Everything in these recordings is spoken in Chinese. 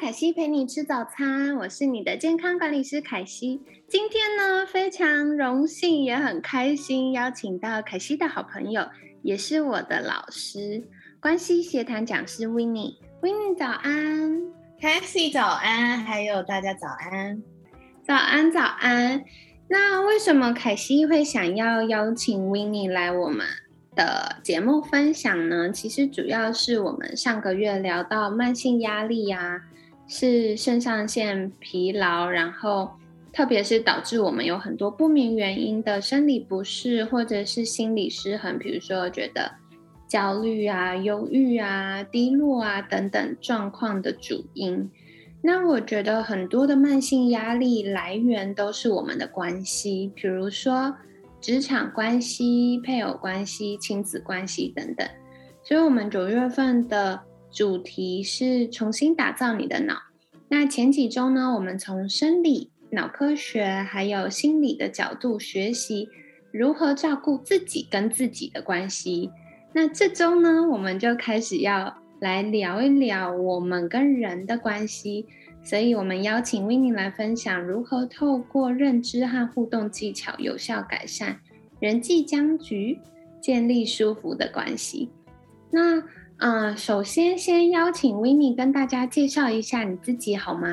凯西陪你吃早餐，我是你的健康管理师凯西。今天呢，非常荣幸也很开心，邀请到凯西的好朋友，也是我的老师，关系协谈讲师 w i n n i e w i n n i e 早安 i e 早安，还有大家早安，早安早安。那为什么凯西会想要邀请 w i n n i e 来我们的节目分享呢？其实主要是我们上个月聊到慢性压力呀，是肾上腺疲劳，然后。特别是导致我们有很多不明原因的生理不适，或者是心理失衡，比如说觉得焦虑啊、忧郁啊、低落啊等等状况的主因。那我觉得很多的慢性压力来源都是我们的关系，比如说职场关系、配偶关系、亲子关系等等。所以，我们九月份的主题是重新打造你的脑。那前几周呢，我们从生理。脑科学还有心理的角度学习如何照顾自己跟自己的关系。那这周呢，我们就开始要来聊一聊我们跟人的关系。所以，我们邀请 w i n n i e 来分享如何透过认知和互动技巧，有效改善人际僵局，建立舒服的关系。那，嗯，首先先邀请 w i n n i e 跟大家介绍一下你自己好吗？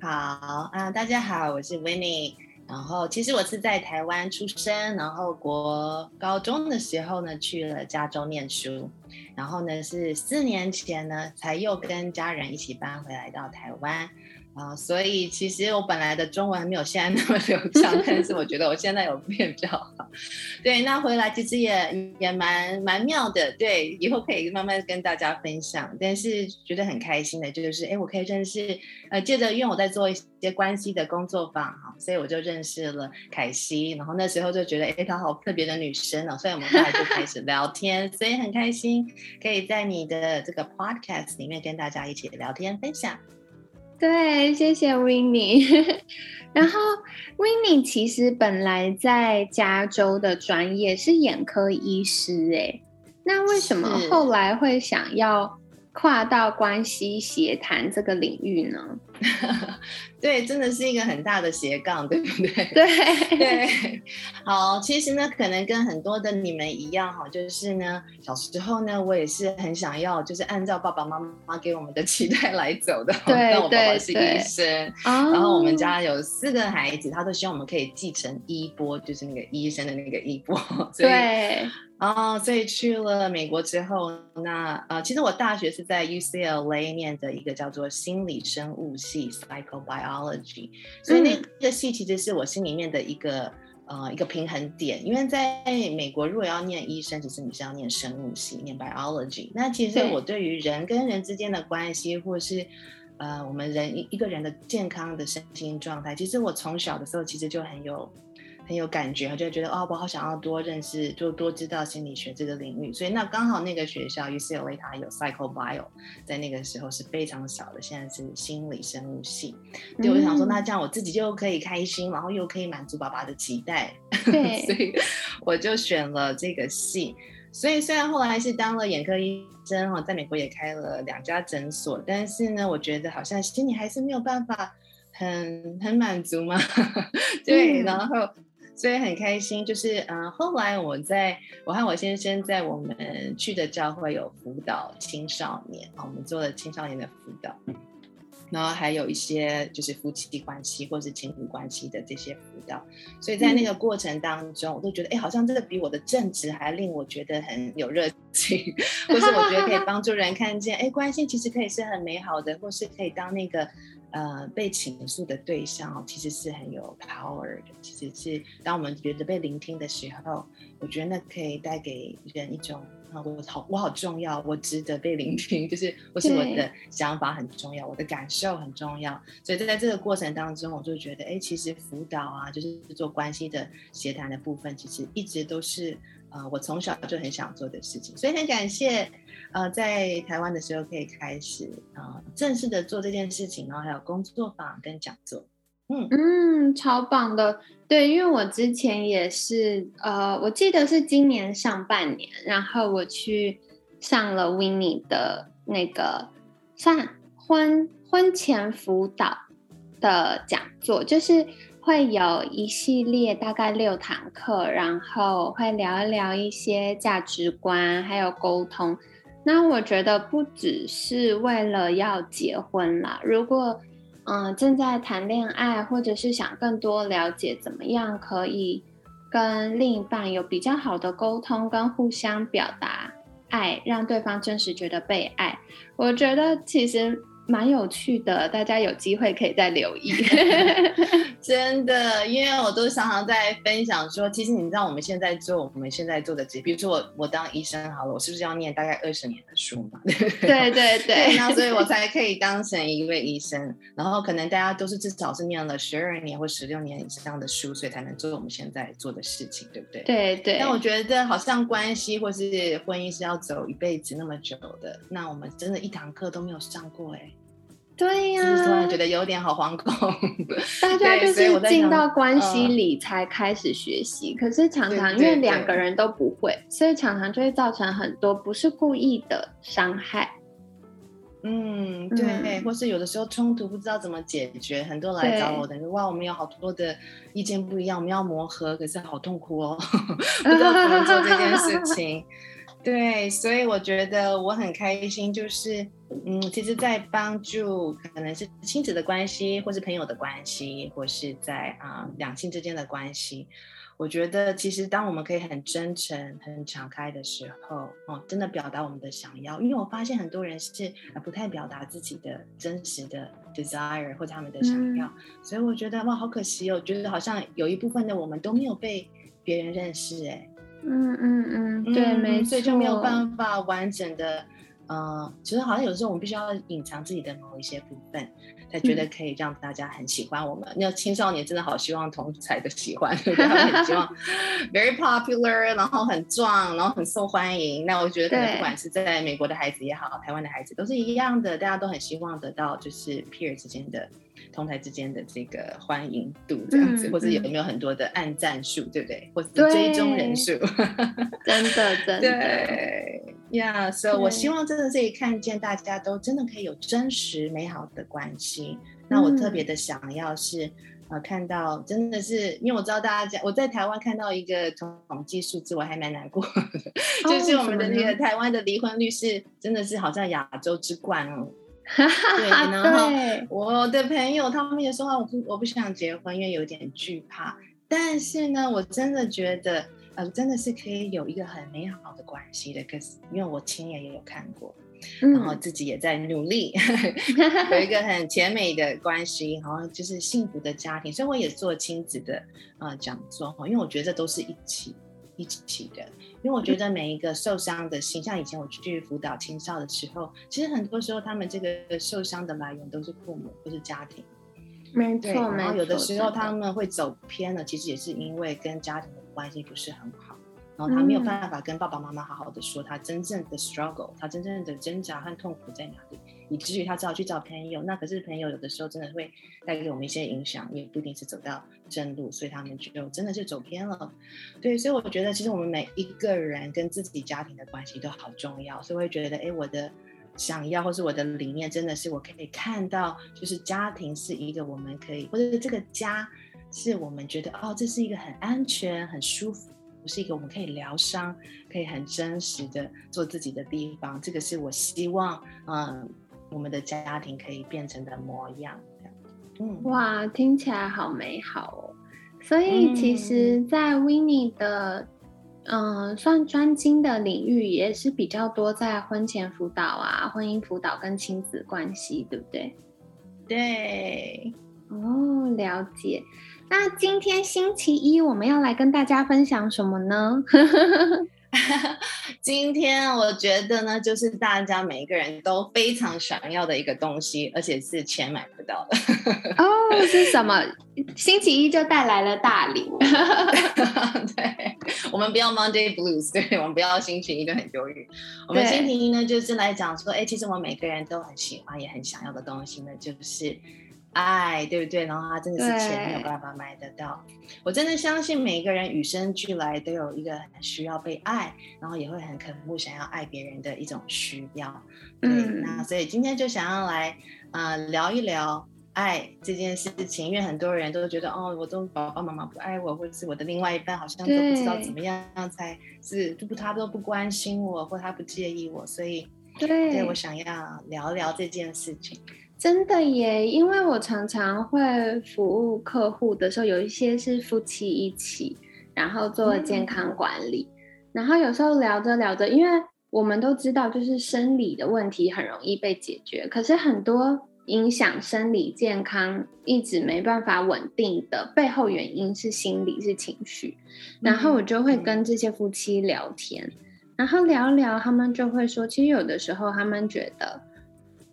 好啊，大家好，我是 Winnie。然后其实我是在台湾出生，然后国高中的时候呢去了加州念书，然后呢是四年前呢才又跟家人一起搬回来到台湾。啊，所以其实我本来的中文还没有现在那么 流畅，但是我觉得我现在有变比较好。对，那回来其实也也蛮蛮妙的，对，以后可以慢慢跟大家分享。但是觉得很开心的，就是哎，我可以认识，呃，借着因为我在做一些关系的工作坊哈，所以我就认识了凯西，然后那时候就觉得哎，她好特别的女生哦，所以我们后来就开始聊天，所以很开心可以在你的这个 podcast 里面跟大家一起聊天分享。对，谢谢 w i n n i e 然后 w i n n i e 其实本来在加州的专业是眼科医师，哎，那为什么后来会想要跨到关系协谈这个领域呢？对，真的是一个很大的斜杠，对不对？对 对，好，其实呢，可能跟很多的你们一样哈，就是呢，小时候呢，我也是很想要，就是按照爸爸妈妈给我们的期待来走的。对 我爸爸是医生，然后我们家有四个孩子，他都希望我们可以继承衣钵，就是那个医生的那个衣钵。对。哦，所以去了美国之后，那呃，其实我大学是在 UCLA 念的一个叫做心理生物系 （Psychobiology），所以那个系其实是我心里面的一个呃一个平衡点。因为在美国，如果要念医生，其实你是要念生物系，念 Biology。那其实我对于人跟人之间的关系，或是呃我们人一一个人的健康的身心状态，其实我从小的时候其实就很有。很有感觉，就觉得哦，我好想要多认识，就多知道心理学这个领域。所以那刚好那个学校 UCLA 它有 Psychobio，在那个时候是非常少的，现在是心理生物系。对，我就想说，那这样我自己就可以开心，然后又可以满足爸爸的期待，所以我就选了这个系。所以虽然后来是当了眼科医生哈，在美国也开了两家诊所，但是呢，我觉得好像心里还是没有办法很很满足嘛。对，然后。所以很开心，就是嗯，后来我在我和我先生在我们去的教会有辅导青少年啊，我们做了青少年的辅导，然后还有一些就是夫妻关系或是情侣关系的这些辅导，所以在那个过程当中，我都觉得哎，好像这个比我的正职还令我觉得很有热情，或是我觉得可以帮助人看见，哎，关系其实可以是很美好的，或是可以当那个。呃被倾诉的对象哦，其实是很有 power 的。其实是当我们觉得被聆听的时候，我觉得那可以带给人一种。我好，我好重要，我值得被聆听，就是或是我的想法很重要，我的感受很重要。所以在这个过程当中，我就觉得，哎，其实辅导啊，就是做关系的协谈的部分，其实一直都是呃，我从小就很想做的事情。所以很感谢，呃，在台湾的时候可以开始呃正式的做这件事情，然后还有工作坊跟讲座。嗯嗯，超棒的，对，因为我之前也是，呃，我记得是今年上半年，然后我去上了 w i n n e 的那个算婚婚前辅导的讲座，就是会有一系列大概六堂课，然后会聊一聊一些价值观，还有沟通。那我觉得不只是为了要结婚啦，如果嗯，正在谈恋爱，或者是想更多了解怎么样可以跟另一半有比较好的沟通，跟互相表达爱，让对方真实觉得被爱。我觉得其实。蛮有趣的，大家有机会可以再留意。真的，因为我都常常在分享说，其实你知道我们现在做我们现在做的职业，比如说我我当医生好了，我是不是要念大概二十年的书嘛？对对对，那所以我才可以当成一位医生。然后可能大家都是至少是念了十二年或十六年以上的书，所以才能做我们现在做的事情，对不对？对对。但我觉得好像关系或是婚姻是要走一辈子那么久的，那我们真的一堂课都没有上过哎。对呀，突然觉得有点好惶恐。大 家就是进到关系里才开始学习，可是常常因为两个人都不会，所以常常就会造成很多不是故意的伤害。嗯，对，或是有的时候冲突不知道怎么解决，很多来找我的，哇，我们有好多的意见不一样，我们要磨合，可是好痛苦哦，不知道怎么做这件事 情。对，所以我觉得我很开心，就是，嗯，其实，在帮助可能是亲子的关系，或是朋友的关系，或是在啊两性之间的关系，我觉得其实当我们可以很真诚、很敞开的时候，哦，真的表达我们的想要，因为我发现很多人是不太表达自己的真实的 desire 或者他们的想要，所以我觉得哇，好可惜哦，觉得好像有一部分的我们都没有被别人认识，哎。嗯嗯嗯，对，没错，所以就没有办法完整的，呃，其实好像有时候我们必须要隐藏自己的某一些部分，才觉得可以让大家很喜欢我们。那青少年真的好希望同才的喜欢，他们很希望 very popular，然后很壮，然后很受欢迎。那我觉得可能不管是在美国的孩子也好，台湾的孩子都是一样的，大家都很希望得到就是 peer 之间的。同台之间的这个欢迎度这样子，或者有没有很多的按赞数，对不对？或者追踪人数，真的真的 对呀。所以，我希望真的可以看见大家都真的可以有真实美好的关系。那我特别的想要是呃，看到真的是，因为我知道大家，我在台湾看到一个统计数字，我还蛮难过的，就是我们的那个台湾的离婚率是真的是好像亚洲之冠哦。对，然后我的朋友他们也说啊，我不我不想结婚，因为有点惧怕。但是呢，我真的觉得，呃，真的是可以有一个很美好的关系的。可是因为我亲眼也有看过，然后自己也在努力，有一个很甜美的关系，然后就是幸福的家庭。所以我也做亲子的呃讲座哈，因为我觉得这都是一起一起的。因为我觉得每一个受伤的心，像以前我去辅导青少的时候，其实很多时候他们这个受伤的来源都是父母或是家庭，没错。然后有的时候他们会走偏了，其实也是因为跟家庭的关系不是很好，然后他没有办法跟爸爸妈妈好好的说他真正的 struggle，他真正的挣扎和痛苦在哪里。以至于他只好去找朋友，那可是朋友有的时候真的会带给我们一些影响，也不一定是走到正路，所以他们就真的是走偏了。对，所以我觉得其实我们每一个人跟自己家庭的关系都好重要，所以我会觉得，哎，我的想要或是我的理念，真的是我可以看到，就是家庭是一个我们可以，或者是这个家是我们觉得哦，这是一个很安全、很舒服，不是一个我们可以疗伤、可以很真实的做自己的地方。这个是我希望，嗯。我们的家庭可以变成的模样，嗯，哇，听起来好美好哦。所以其实，在 Winnie 的，嗯，算专精的领域也是比较多，在婚前辅导啊、婚姻辅导跟亲子关系，对不对？对，哦，了解。那今天星期一我们要来跟大家分享什么呢？今天我觉得呢，就是大家每一个人都非常想要的一个东西，而且是钱买不到的。哦，是什么？星期一就带来了大礼。对，我们不要 Monday Blues，对我们不要星期一就很忧郁。我们星期一呢，就是来讲说，哎，其实我们每个人都很喜欢也很想要的东西呢，就是。爱，对不对？然后他真的是钱没有办法买得到。我真的相信每一个人与生俱来都有一个很需要被爱，然后也会很渴慕想要爱别人的一种需要。嗯，那所以今天就想要来呃聊一聊爱这件事情，因为很多人都觉得哦，我都爸爸妈妈不爱我，或者是我的另外一半好像都不知道怎么样才是不他都不关心我，或他不介意我，所以对我想要聊聊这件事情。真的耶，因为我常常会服务客户的时候，有一些是夫妻一起，然后做健康管理，然后有时候聊着聊着，因为我们都知道，就是生理的问题很容易被解决，可是很多影响生理健康一直没办法稳定的背后原因是心理是情绪，然后我就会跟这些夫妻聊天，然后聊聊，他们就会说，其实有的时候他们觉得。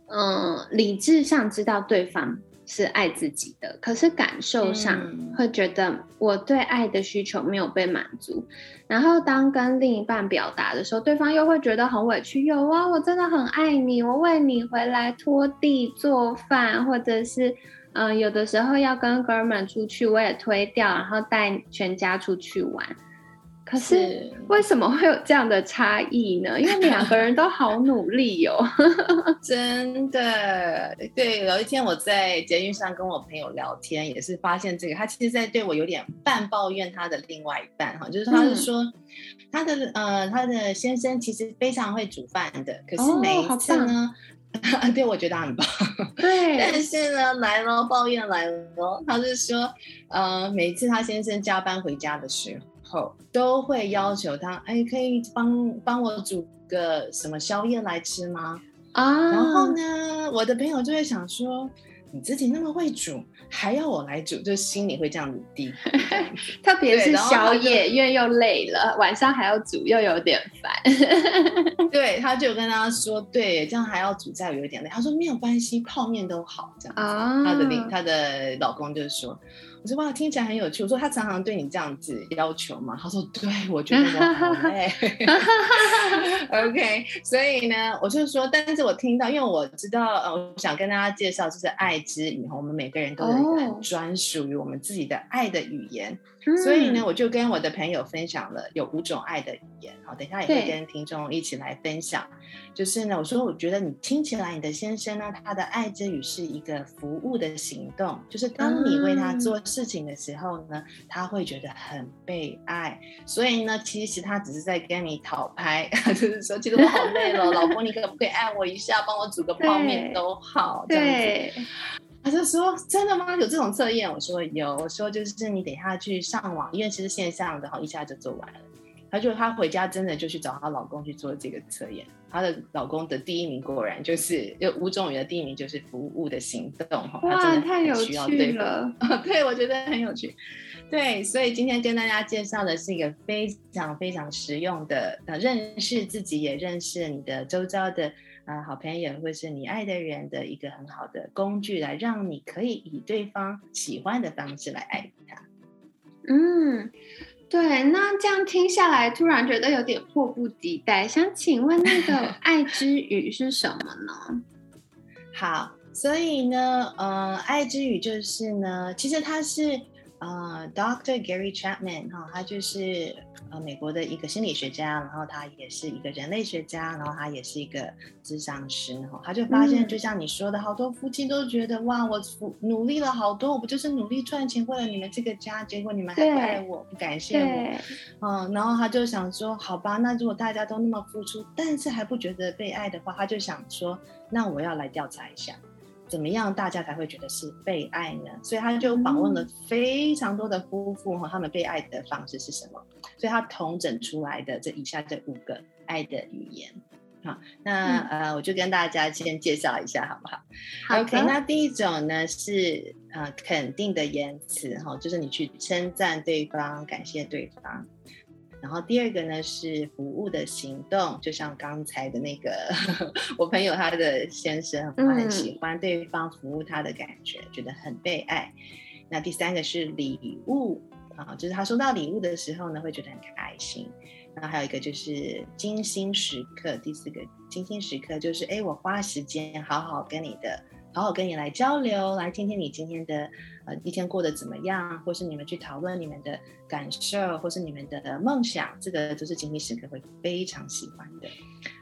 嗯，理智上知道对方是爱自己的，可是感受上会觉得我对爱的需求没有被满足。然后当跟另一半表达的时候，对方又会觉得很委屈。有啊，我真的很爱你，我为你回来拖地做饭，或者是嗯，有的时候要跟哥们出去，我也推掉，然后带全家出去玩。可是为什么会有这样的差异呢？因为两个人都好努力哦，真的。对，有一天我在捷运上跟我朋友聊天，也是发现这个，他其实在对我有点半抱怨他的另外一半哈，就是他是说他的呃他的先生其实非常会煮饭的，可是每一次呢，对我觉得很棒，对，但是呢来了抱怨来了，他是说呃每次他先生加班回家的时候。都会要求他，哎，可以帮帮我煮个什么宵夜来吃吗？啊，然后呢，我的朋友就会想说，你自己那么会煮，还要我来煮，就心里会这样子低。特别是宵夜，因为又累了，晚上还要煮，又有点烦。对，他就跟他说，对，这样还要煮，再有一点累。他说没有关系，泡面都好，这样子。他的另他的老公就说。我说哇，听起来很有趣。我说他常常对你这样子要求嘛？他说对，我觉得我好累。OK，所以呢，我就说，但是我听到，因为我知道，呃，我想跟大家介绍，就是爱之语我们每个人都有一个很专属于我们自己的爱的语言。所以呢，我就跟我的朋友分享了有五种爱的语言。好，等一下也会跟听众一起来分享。就是呢，我说我觉得你听起来，你的先生呢，他的爱之语是一个服务的行动。就是当你为他做事情的时候呢，他会觉得很被爱。所以呢，其实他只是在跟你讨拍，就是说，其实我好累了，老公，你可不可以爱我一下，帮我煮个泡面都好，这样子。他就说：“真的吗？有这种测验？”我说：“有。”我说：“就是你等下去上网，因为其实线上的哈，一下就做完了。”他就她回家真的就去找她老公去做这个测验。她的老公的第一名果然就是就吴仲宇的第一名就是服务的行动哈。哇，太有趣了！对，我觉得很有趣。对，所以今天跟大家介绍的是一个非常非常实用的，呃，认识自己也认识你的周遭的。啊，好朋友或是你爱的人的一个很好的工具，来让你可以以对方喜欢的方式来爱他。嗯，对。那这样听下来，突然觉得有点迫不及待，想请问那个 爱之语是什么呢？好，所以呢，呃，爱之语就是呢，其实它是。呃，Dr. Gary Chapman 哈，他就是呃美国的一个心理学家，然后他也是一个人类学家，然后他也是一个智商师哈。他就发现，就像你说的，好多夫妻都觉得哇，我努力了好多，我不就是努力赚钱为了你们这个家，结果你们还不爱我，不感谢我，嗯，然后他就想说，好吧，那如果大家都那么付出，但是还不觉得被爱的话，他就想说，那我要来调查一下。怎么样，大家才会觉得是被爱呢？所以他就访问了非常多的夫妇和，他们被爱的方式是什么？所以他统整出来的这以下这五个爱的语言。好，那呃，我就跟大家先介绍一下，好不好好？OK，那第一种呢是呃肯定的言辞哈，就是你去称赞对方，感谢对方。然后第二个呢是服务的行动，就像刚才的那个 我朋友他的先生，他很喜欢对方服务他的感觉，觉得很被爱。那第三个是礼物啊，就是他收到礼物的时候呢，会觉得很开心。然后还有一个就是精心时刻，第四个精心时刻就是哎，我花时间好好跟你的。好好跟你来交流，来听听你今天的呃一天过得怎么样，或是你们去讨论你们的感受，或是你们的梦想，这个都是精密时刻会非常喜欢的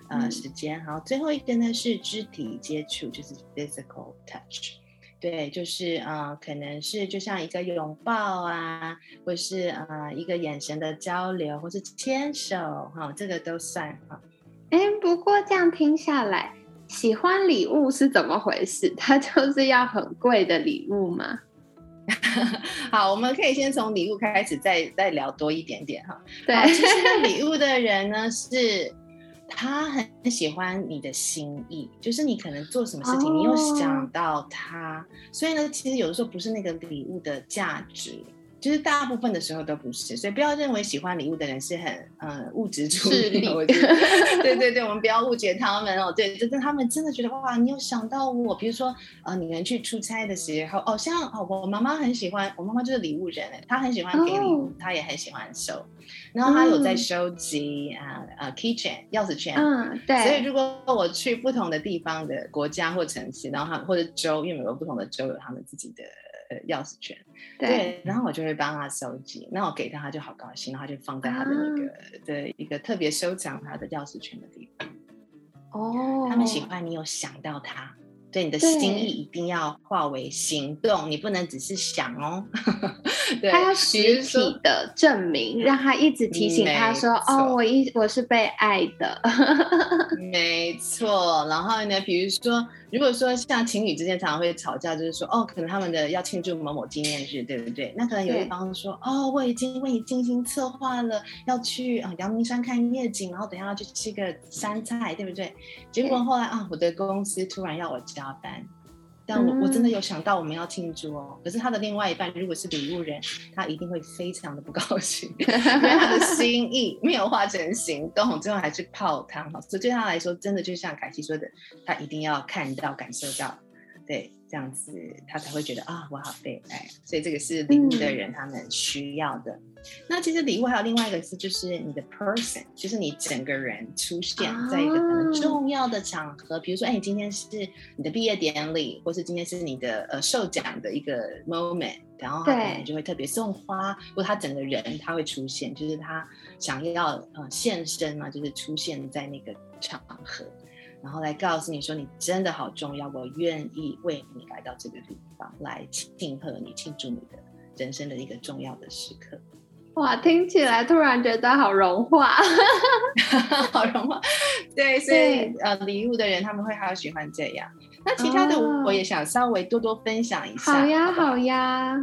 呃时间。好，最后一个呢是肢体接触，就是 physical touch，对，就是呃可能是就像一个拥抱啊，或是呃一个眼神的交流，或是牵手哈，这个都算哈。哎，不过这样听下来。喜欢礼物是怎么回事？它就是要很贵的礼物吗？好，我们可以先从礼物开始，再再聊多一点点哈。对，其实礼物的人呢，是他很喜欢你的心意，就是你可能做什么事情，你又想到他，所以呢，其实有的时候不是那个礼物的价值。就是大部分的时候都不是，所以不要认为喜欢礼物的人是很呃物质主义。对对对，我们不要误解他们哦。对，就是他们真的觉得哇，你有想到我。比如说呃，你们去出差的时候，哦，像哦，我妈妈很喜欢，我妈妈就是礼物人，她很喜欢给礼物，她也很喜欢收。然后她有在收集啊啊 keychain 钥匙圈。嗯，对。所以如果我去不同的地方的国家或城市，然后或者州，因为每个不同的州有他们自己的。钥匙圈，对，然后我就会帮他收集，那我给他，他就好高兴，然后就放在他的那个的一个特别收藏他的钥匙圈的地方。哦，他们喜欢你有想到他。对你的心意一定要化为行动，你不能只是想哦。对，他要实体的证明，让他一直提醒他说：“哦，我一我是被爱的。”没错。然后呢，比如说，如果说像情侣之间常常会吵架，就是说：“哦，可能他们的要庆祝某某纪念日，对不对？”那可能有一方说：“哦，我已经为你精心策划了，要去啊阳明山看夜景，然后等下要去吃个山菜，对不对？”结果后来啊，我的公司突然要我加。加班，但我我真的有想到我们要庆祝哦。可是他的另外一半如果是礼物人，他一定会非常的不高兴，因为他的心意没有化成行动，最后还是泡汤哈。所以对他来说，真的就像凯西说的，他一定要看到、感受到，对。这样子，他才会觉得啊，我好被爱。所以这个是礼物的人他们需要的。那其实礼物还有另外一个是，就是你的 person，就是你整个人出现在一个很重要的场合，比如说，哎，今天是你的毕业典礼，或是今天是你的呃授奖的一个 moment，然后他可能就会特别送花，或他整个人他会出现，就是他想要呃现身嘛，就是出现在那个场合。然后来告诉你说，你真的好重要，我愿意为你来到这个地方来庆贺你，庆祝你的人生的一个重要的时刻。哇，听起来突然觉得好融化，好融化。对，所以呃，礼物的人他们会好喜欢这样。那其他的我也想稍微多多分享一下。好呀，好呀。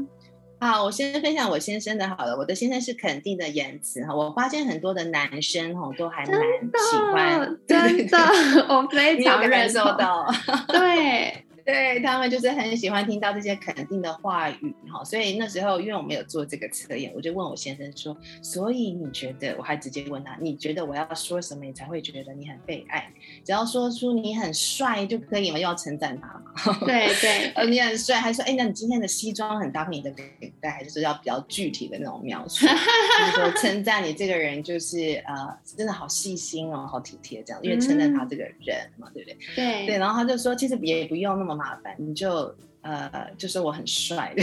好，我先分享我先生的好了。我的先生是肯定的言辞哈。我发现很多的男生哈都还蛮喜欢，真的，我非常感受到，对。对他们就是很喜欢听到这些肯定的话语哈，所以那时候因为我没有做这个测验，我就问我先生说，所以你觉得，我还直接问他，你觉得我要说什么你才会觉得你很被爱？只要说出你很帅就可以吗？又要称赞他嘛？对对，呃，你很帅，还说，哎，那你今天的西装很搭配你的领带，还是说要比较具体的那种描述？就是说称赞你这个人就是呃，真的好细心哦，好体贴这样，因为称赞他这个人嘛，对不对？对对，然后他就说，其实也不用那么。麻烦你就呃，就说我很帅，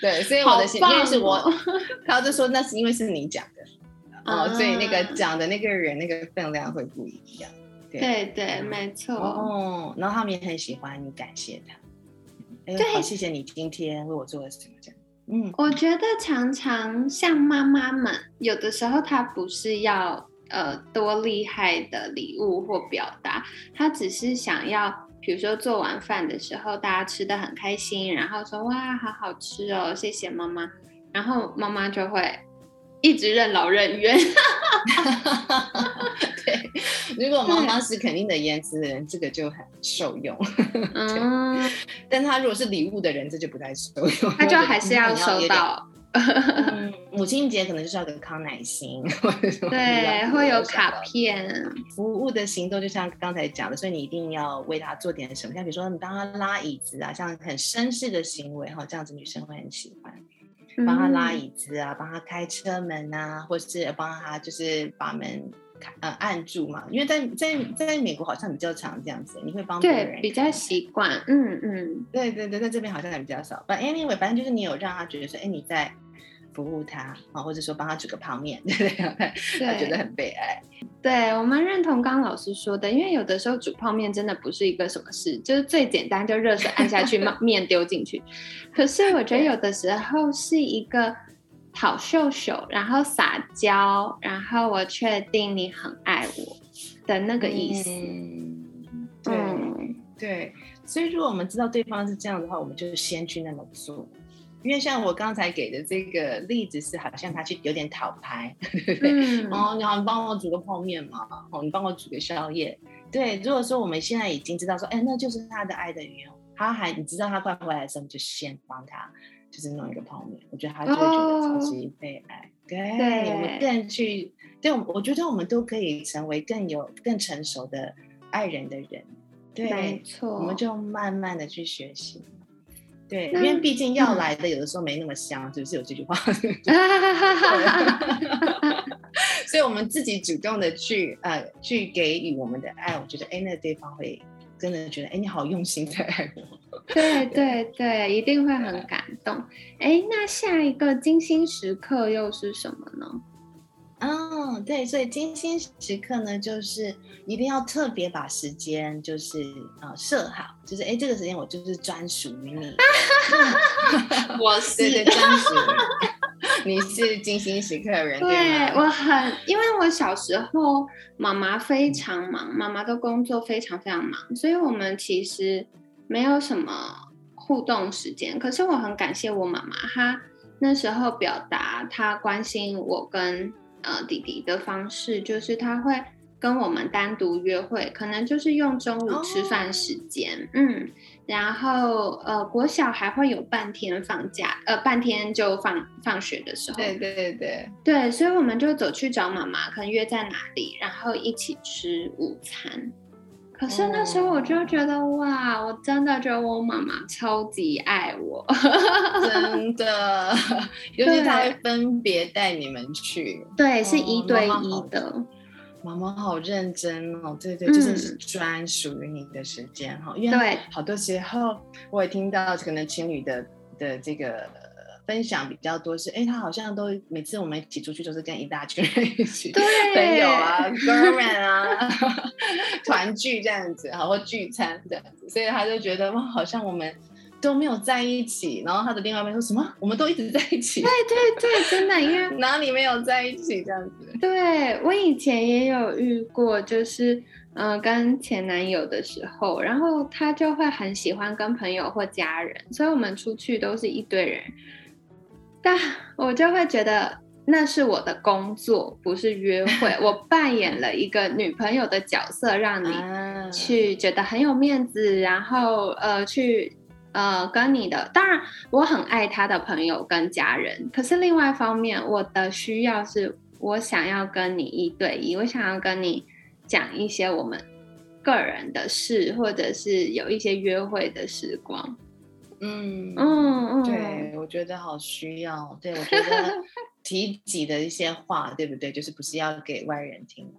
对，所以我的因为是我，他就说那是因为是你讲的哦，所以那个讲的那个人那个分量会不一样，对对，没错哦。然后他们也很喜欢你感谢他，对，好谢谢你今天为我做了什么这样。嗯，我觉得常常像妈妈们，有的时候她不是要呃多厉害的礼物或表达，她只是想要。比如说做完饭的时候，大家吃的很开心，然后说哇，好好吃哦，谢谢妈妈。然后妈妈就会一直任劳任怨。对，如果妈妈是肯定的言辞的人，这个就很受用。嗯，但她如果是礼物的人，这就不太受用。他就还是要收到。母亲节可能就是要给康乃馨，对，会有卡片。服务的行动就像刚才讲的，所以你一定要为他做点什么，像比如说你帮他拉椅子啊，像很绅士的行为哈，这样子女生会很喜欢。帮他拉椅子啊，帮他开车门啊，或是帮他就是把门开呃按住嘛，因为在在在美国好像比较常这样子，你会帮别人比较习惯，嗯嗯，对对对，在这边好像还比较少。But anyway，反正就是你有让他觉得说，哎，你在。服务他啊，或者说帮他煮个泡面，对不对？他觉得很被爱。对我们认同刚老师说的，因为有的时候煮泡面真的不是一个什么事，就是最简单，就热水按下去，面丢进去。可是我觉得有的时候是一个讨秀秀，然后撒娇，然后我确定你很爱我的那个意思。对对，所以如果我们知道对方是这样的话，我们就先去那么做。因为像我刚才给的这个例子是，好像他去有点讨牌，对不对？哦，你好，你帮我煮个泡面嘛，哦，你帮我煮个宵夜。对，如果说我们现在已经知道说，哎，那就是他的爱的语言，他还你知道他快回来的时候，你就先帮他，就是弄一个泡面，我觉得他就会觉得超级被爱。对，我们更去，对，我觉得我们都可以成为更有更成熟的爱人的人。对，没错，我们就慢慢的去学习。对，因为毕竟要来的有的时候没那么香，是不是有这句话？所以，我们自己主动的去呃去给予我们的爱，我觉得哎，那对方会真的觉得哎，你好用心在爱我。对对对，一定会很感动。哎，那下一个精心时刻又是什么呢？哦，对，所以精心时刻呢，就是一定要特别把时间就是呃设好，就是哎，这个时间我就是专属于你。我是专属，你是精心时刻的人。对我很，因为我小时候妈妈非常忙，妈妈的工作非常非常忙，所以我们其实没有什么互动时间。可是我很感谢我妈妈，她那时候表达她关心我跟。呃，弟弟的方式就是他会跟我们单独约会，可能就是用中午吃饭时间，嗯，然后呃，国小还会有半天放假，呃，半天就放放学的时候，对对对对。对，所以我们就走去找妈妈，可能约在哪里，然后一起吃午餐。可是那时候我就觉得哇，我真的觉得我妈妈超级爱我，真的，尤其她会分别带你们去，对，是一对一的。妈妈好认真哦，对对，就是专属于你的时间哈，因为好多时候我也听到可能情侣的的这个。分享比较多是，哎，他好像都每次我们一起出去都是跟一大群人一起，对朋友啊、哥们啊，团聚这样子，好或聚餐这样子，所以他就觉得哇，好像我们都没有在一起。然后他的另外一边说什么，我们都一直在一起。对对对，真的，因为 哪里没有在一起这样子。对我以前也有遇过，就是嗯，跟前男友的时候，然后他就会很喜欢跟朋友或家人，所以我们出去都是一堆人。但 我就会觉得那是我的工作，不是约会。我扮演了一个女朋友的角色，让你去觉得很有面子，然后呃，去呃跟你的。当然，我很爱他的朋友跟家人。可是另外一方面，我的需要是我想要跟你一对一，我想要跟你讲一些我们个人的事，或者是有一些约会的时光。嗯嗯嗯，对，我觉得好需要。对我觉得 提己的一些话，对不对？就是不是要给外人听的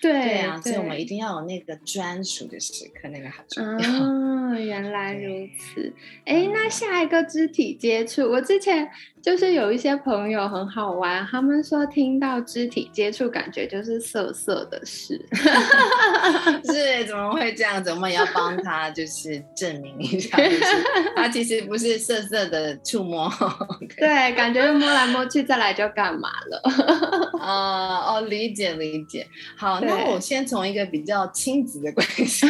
对啊，所以我们一定要有那个专属的时刻，那个好重要。哦，原来如此。哎，那下一个肢体接触，我之前。就是有一些朋友很好玩，他们说听到肢体接触，感觉就是色色的事。是怎么会这样子？我们也要帮他就是证明一下，就是 他其实不是色色的触摸。对，感觉摸来摸去，再来就干嘛了？啊 哦，理解理解。好，那我先从一个比较亲子的关系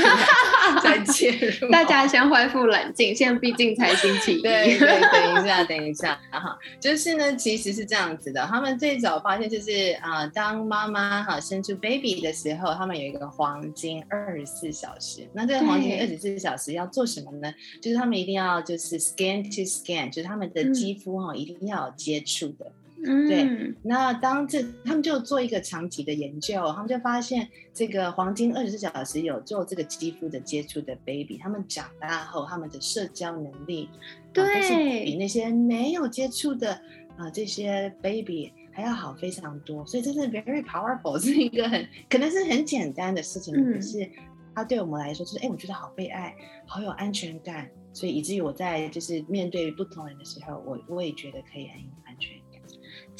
再切入。大家先恢复冷静，现在毕竟才星期一。对对，等一下，等一下哈，就是呢，其实是这样子的。他们最早发现就是啊，当妈妈哈生出 baby 的时候，他们有一个黄金二十四小时。那这个黄金二十四小时要做什么呢？就是他们一定要就是 scan to scan，就是他们的肌肤哈一定要有接触的。对，那当这他们就做一个长期的研究，他们就发现这个黄金二十四小时有做这个肌肤的接触的 baby，他们长大后他们的社交能力，对，比那些没有接触的啊这些 baby 还要好非常多。所以这是 very powerful，是一个很可能是很简单的事情，可是它对我们来说就是，哎，我觉得好被爱，好有安全感，所以以至于我在就是面对不同人的时候，我我也觉得可以很有安全。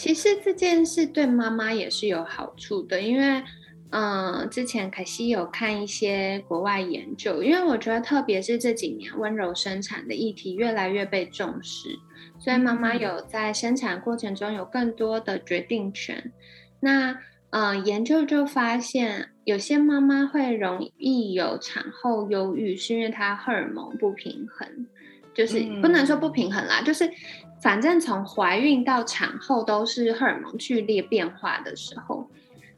其实这件事对妈妈也是有好处的，因为，嗯，之前凯西有看一些国外研究，因为我觉得特别是这几年温柔生产的议题越来越被重视，所以妈妈有在生产过程中有更多的决定权。那，嗯，研究就发现有些妈妈会容易有产后忧郁，是因为她荷尔蒙不平衡，就是不能说不平衡啦，就是。反正从怀孕到产后都是荷尔蒙剧烈变化的时候，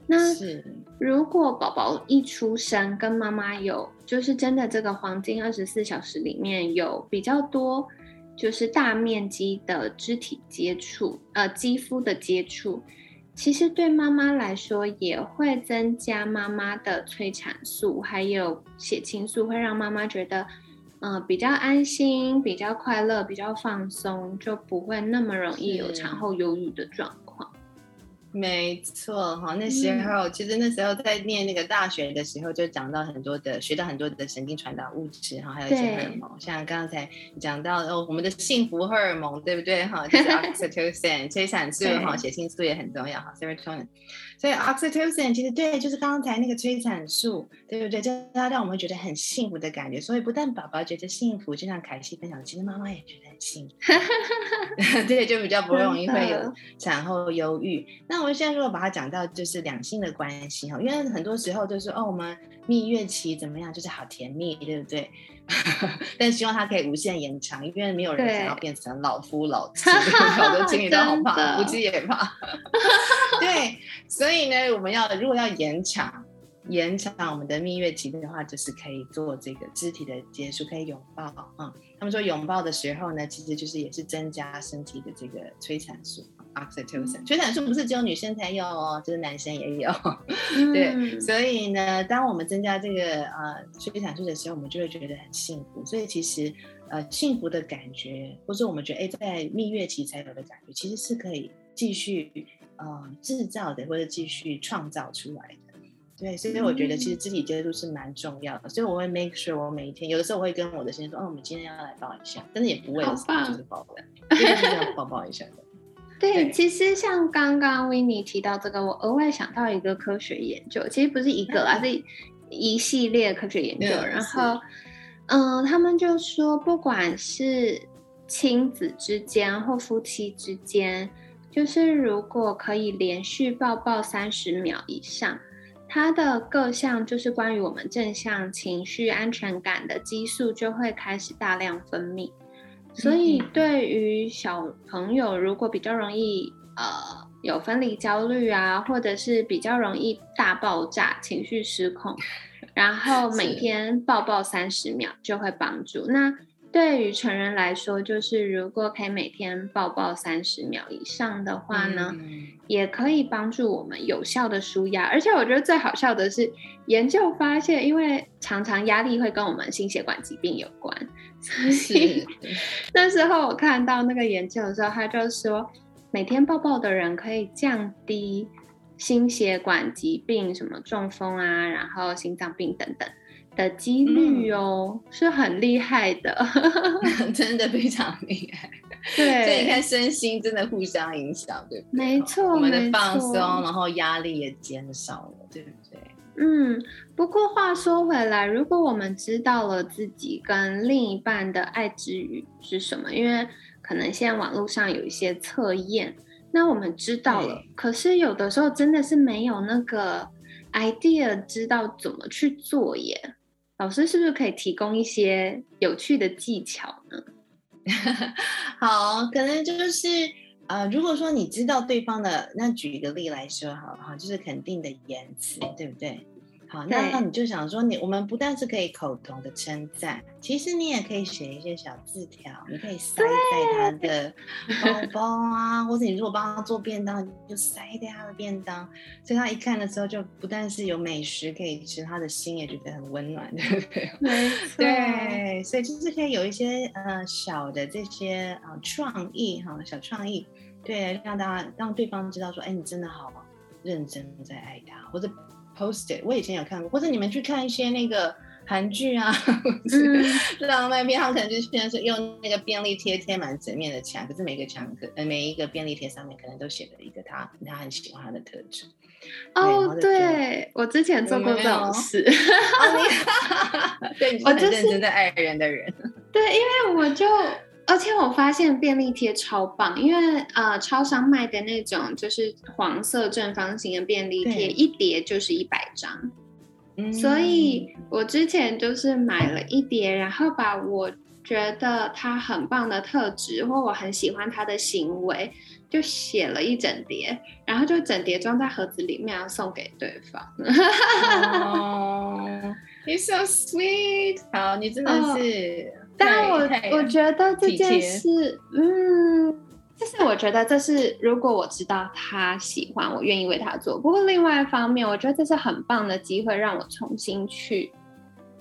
那如果宝宝一出生跟妈妈有，就是真的这个黄金二十四小时里面有比较多，就是大面积的肢体接触，呃，肌肤的接触，其实对妈妈来说也会增加妈妈的催产素，还有血清素，会让妈妈觉得。嗯，比较安心，比较快乐，比较放松，就不会那么容易有产后忧郁的状况。没错，哈，那时候其实那时候在念那个大学的时候，就讲到很多的，学到很多的神经传导物质，哈，还有一些荷尔蒙，像刚才讲到哦，我们的幸福荷尔蒙，对不对？哈，就是 oxytocin，催产素，哈，血清素也很重要，哈，serotonin。所以 oxytocin 其实对，就是刚才那个催产素，对不对？就它让我们觉得很幸福的感觉。所以不但宝宝觉得幸福，就像凯西分享，其实妈妈也觉得很幸福。对，就比较不容易会有产后忧郁。那我们现在如果把它讲到就是两性的关系哈，因为很多时候就是哦，我们蜜月期怎么样，就是好甜蜜，对不对？但希望它可以无限延长，因为没有人想要变成老夫老妻，好多情侣都好怕，夫妻也怕。对，所以呢，我们要如果要延长延长我们的蜜月期的话，就是可以做这个肢体的接触，可以拥抱啊。他们说拥抱的时候呢，其实就是也是增加身体的这个催产素 oxytocin。催产素不是只有女生才有哦，就是男生也有。对，所以呢，当我们增加这个呃催产素的时候，我们就会觉得很幸福。所以其实呃幸福的感觉，或是我们觉得哎在蜜月期才有的感觉，其实是可以继续。呃，制造的或者继续创造出来的，对，所以我觉得其实肢体接触是蛮重要的，所以我会 make sure 我每一天，有的时候我会跟我的先生说，哦，我们今天要来抱一下，但是也不为了就是抱的，就是要抱抱一下的。对，其实像刚刚 w i n n 提到这个，我额外想到一个科学研究，其实不是一个，而是一系列科学研究。然后，嗯，他们就说，不管是亲子之间或夫妻之间。就是如果可以连续抱抱三十秒以上，它的各项就是关于我们正向情绪、安全感的激素就会开始大量分泌。所以对于小朋友，如果比较容易呃有分离焦虑啊，或者是比较容易大爆炸、情绪失控，然后每天抱抱三十秒就会帮助。那对于成人来说，就是如果可以每天抱抱三十秒以上的话呢，也可以帮助我们有效的舒压。而且我觉得最好笑的是，研究发现，因为常常压力会跟我们心血管疾病有关，所以 那时候我看到那个研究的时候，他就说，每天抱抱的人可以降低心血管疾病，什么中风啊，然后心脏病等等。的几率哦，是很厉害的，真的非常厉害。对，所以你看，身心真的互相影响，对不对？没错，我们的放松，然后压力也减少了，对不对？嗯。不过话说回来，如果我们知道了自己跟另一半的爱之语是什么，因为可能现在网络上有一些测验，那我们知道了，可是有的时候真的是没有那个。idea 知道怎么去做耶。老师是不是可以提供一些有趣的技巧呢？好，可能就是呃，如果说你知道对方的，那举一个例来说，好好，就是肯定的言辞，对不对？好，那那你就想说，你我们不但是可以口头的称赞，其实你也可以写一些小字条，你可以塞在他的。包包啊，或者你如果帮他做便当，你就塞在他的便当，所以他一看的时候，就不但是有美食可以吃，他的心也觉得很温暖，对不对？对，所以就是可以有一些呃小的这些啊创意哈，小创意，对，让大家让对方知道说，哎，你真的好认真在爱他，或者。Post it，我以前有看过，或者你们去看一些那个韩剧啊，浪漫片，他们可能就是现在是用那个便利贴贴满整面的墙，可是每个墙可呃每一个便利贴上面可能都写了一个他他很喜欢他的特质。哦，对，我之前做过这种事。对，你是很认真在爱人的人。对，因为我就。而且我发现便利贴超棒，因为呃，超商卖的那种就是黄色正方形的便利贴，一叠就是一百张，所以我之前就是买了一叠，然后把我觉得他很棒的特质或我很喜欢他的行为，就写了一整叠，然后就整叠装在盒子里面送给对方。哦，你 so sweet，好，你真的是。但我我觉得这件事，嗯，就是我觉得这是如果我知道他喜欢，我愿意为他做。不过另外一方面，我觉得这是很棒的机会，让我重新去，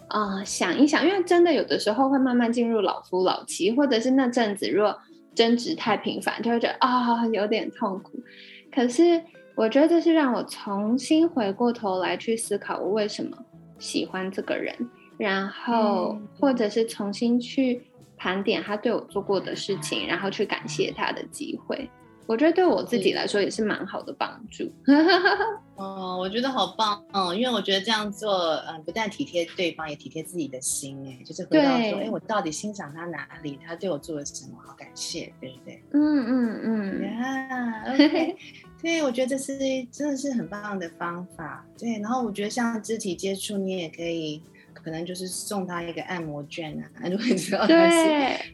啊，想一想，因为真的有的时候会慢慢进入老夫老妻，或者是那阵子如果争执太频繁，就会觉得啊有点痛苦。可是我觉得这是让我重新回过头来去思考，我为什么喜欢这个人。然后，或者是重新去盘点他对我做过的事情，然后去感谢他的机会，我觉得对我自己来说也是蛮好的帮助。哦，我觉得好棒哦，因为我觉得这样做，嗯，不但体贴对方，也体贴自己的心，哎，就是回到说，哎，我到底欣赏他哪里？他对我做了什么？好感谢，对不对？嗯嗯嗯。呀，OK，对，我觉得这是真的是很棒的方法。对，然后我觉得像肢体接触，你也可以。可能就是送他一个按摩券啊，如果你知道他是，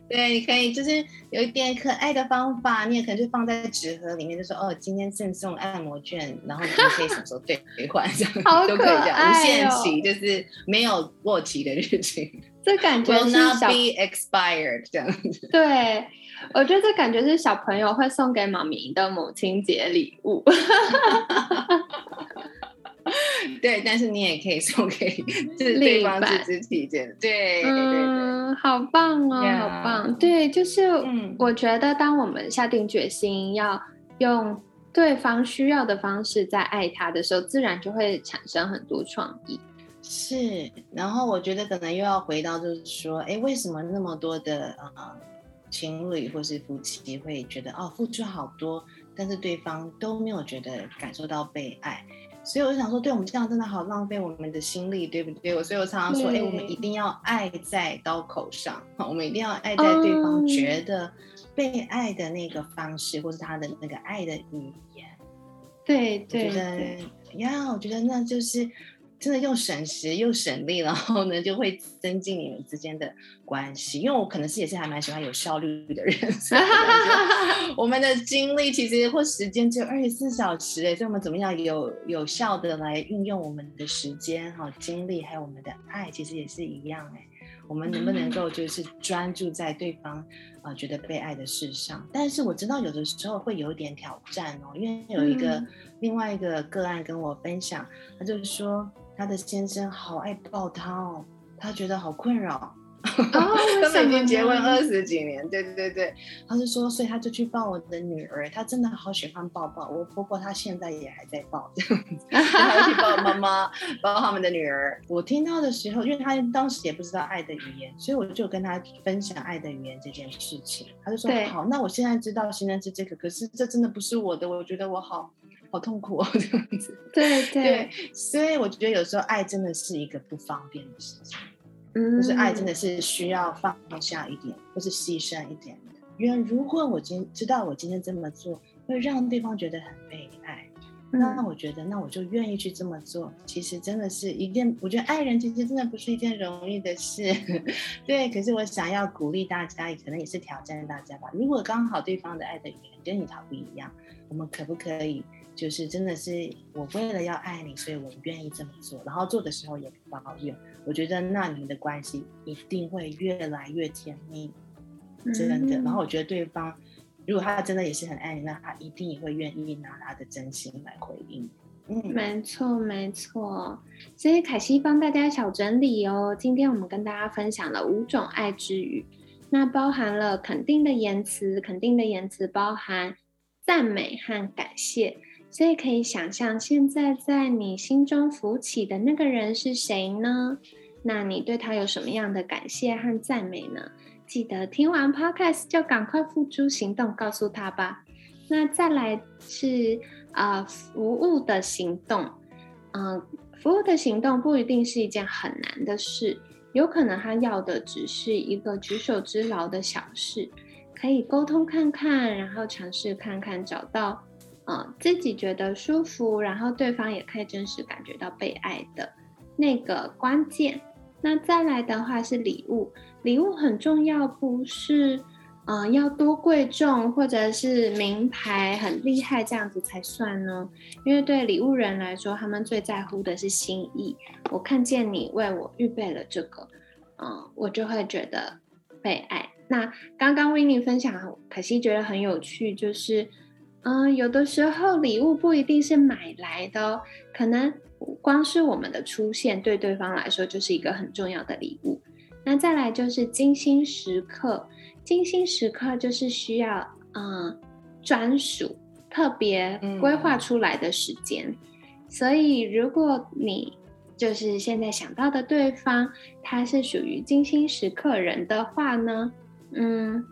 对，你可以就是有一点可爱的方法，你也可能就放在纸盒里面，就说哦，今天赠送按摩券，然后你可以什么时候兑换这样，都可以这样，无限期，就是没有过期的日期。这感觉是小 expired 这样子。对，我觉得这感觉是小朋友会送给妈咪的母亲节礼物。对，但是你也可以送给就是对方自肢体检，对，嗯，好棒哦，好棒，对，就是，嗯，我觉得当我们下定决心要用对方需要的方式在爱他的时候，自然就会产生很多创意。是，然后我觉得可能又要回到就是说，哎，为什么那么多的呃情侣或是夫妻会觉得哦付出好多，但是对方都没有觉得感受到被爱？所以我就想说，对我们这样真的好浪费我们的心力，对不对？我所以我常常说，哎，我们一定要爱在刀口上，我们一定要爱在对方觉得被爱的那个方式，或是他的那个爱的语言。对对对，呀，我觉得那就是。真的又省时又省力，然后呢，就会增进你们之间的关系。因为我可能是也是还蛮喜欢有效率的人，我们的精力其实或时间只有二十四小时哎，所以我们怎么样有有效的来运用我们的时间哈、精力，还有我们的爱，其实也是一样哎。我们能不能够就是专注在对方啊觉得被爱的事上？但是我知道有的时候会有一点挑战哦，因为有一个另外一个个案跟我分享，他就是说。他的先生好爱抱他哦，他觉得好困扰。他们已经结婚二十几年，对对对他是说，所以他就去抱我的女儿，他真的好喜欢抱抱我婆婆，她现在也还在抱这样子，他去抱妈妈，抱他们的女儿。我听到的时候，因为他当时也不知道爱的语言，所以我就跟他分享爱的语言这件事情。他就说，好，那我现在知道现在是这个，可是这真的不是我的，我觉得我好。好痛苦哦，这样子。对对，所以我觉得有时候爱真的是一个不方便的事情，嗯，就是爱真的是需要放下一点，或是牺牲一点的。因为如果我今知道我今天这么做会让对方觉得很被爱，那我觉得，那我就愿意去这么做。其实真的是一件，我觉得爱人其实真的不是一件容易的事。对，可是我想要鼓励大家，也可能也是挑战大家吧。如果刚好对方的爱的语言跟你讨不一样，我们可不可以就是真的是我为了要爱你，所以我愿意这么做，然后做的时候也不抱怨。我觉得那你们的关系一定会越来越甜蜜，真的。然后我觉得对方。如果他真的也是很爱你，那他一定也会愿意拿他的真心来回应。嗯，没错没错。所以凯西帮大家小整理哦。今天我们跟大家分享了五种爱之语，那包含了肯定的言辞，肯定的言辞包含赞美和感谢。所以可以想象，现在在你心中浮起的那个人是谁呢？那你对他有什么样的感谢和赞美呢？记得听完 podcast 就赶快付诸行动，告诉他吧。那再来是啊，服务的行动。嗯，服务的行动不一定是一件很难的事，有可能他要的只是一个举手之劳的小事，可以沟通看看，然后尝试看看，找到呃自己觉得舒服，然后对方也可以真实感觉到被爱的那个关键。那再来的话是礼物，礼物很重要，不是，嗯，要多贵重或者是名牌很厉害这样子才算呢？因为对礼物人来说，他们最在乎的是心意。我看见你为我预备了这个，嗯，我就会觉得被爱。那刚刚维尼分享，可惜觉得很有趣，就是，嗯，有的时候礼物不一定是买来的，可能。光是我们的出现，对对方来说就是一个很重要的礼物。那再来就是精心时刻，精心时刻就是需要嗯专属、特别规划出来的时间。所以，如果你就是现在想到的对方，他是属于精心时刻人的话呢，嗯，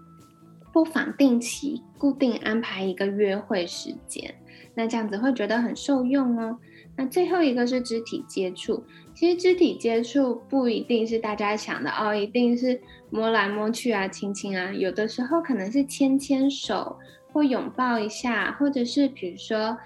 不妨定期固定安排一个约会时间，那这样子会觉得很受用哦。那最后一个是肢体接触，其实肢体接触不一定是大家想的哦，一定是摸来摸去啊、亲亲啊，有的时候可能是牵牵手或拥抱一下，或者是比如说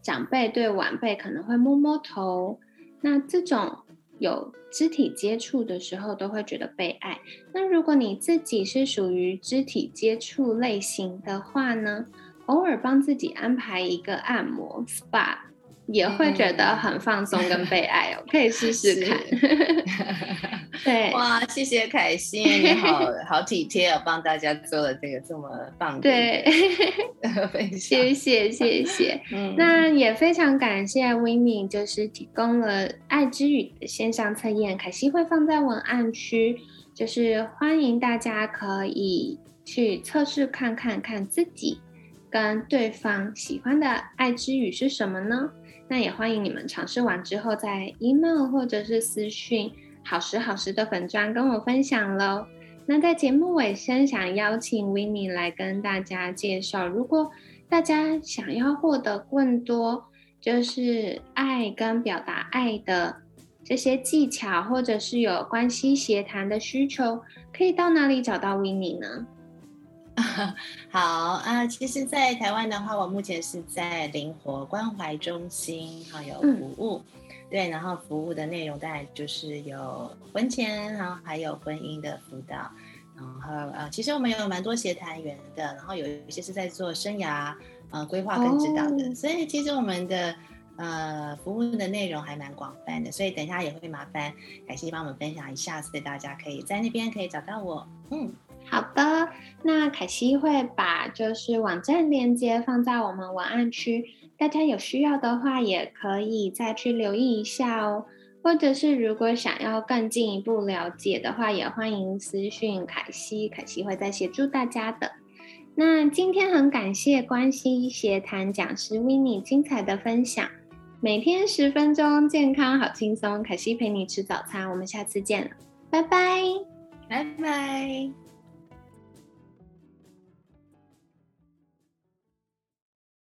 长辈对晚辈可能会摸摸头，那这种有肢体接触的时候都会觉得被爱。那如果你自己是属于肢体接触类型的话呢，偶尔帮自己安排一个按摩 SPA。也会觉得很放松跟被爱哦，可以试试看。对，哇，谢谢凯西，你好 好体贴哦，帮大家做了这个这么棒的 分享。谢谢谢谢，那也非常感谢 w i n n e 就是提供了爱之语的线上测验，凯西会放在文案区，就是欢迎大家可以去测试看看看自己跟对方喜欢的爱之语是什么呢？那也欢迎你们尝试完之后，在 email 或者是私讯好时好时的粉砖跟我分享喽。那在节目尾声，想邀请 w i n n e 来跟大家介绍，如果大家想要获得更多就是爱跟表达爱的这些技巧，或者是有关系协谈的需求，可以到哪里找到 w i n n e 呢？好啊，其实，在台湾的话，我目前是在灵活关怀中心，还有服务，对，然后服务的内容当然就是有婚前，然后还有婚姻的辅导，然后呃，其实我们有蛮多协谈员的，然后有一些是在做生涯呃规划跟指导的，所以其实我们的呃服务的内容还蛮广泛的，所以等一下也会麻烦凯西帮我们分享一下，所以大家可以在那边可以找到我，嗯。好的，那凯西会把就是网站链接放在我们文案区，大家有需要的话也可以再去留意一下哦。或者是如果想要更进一步了解的话，也欢迎私讯凯西，凯西会再协助大家的。那今天很感谢关心协谈讲师 w i n n e 精彩的分享，每天十分钟，健康好轻松，凯西陪你吃早餐，我们下次见，拜拜，拜拜。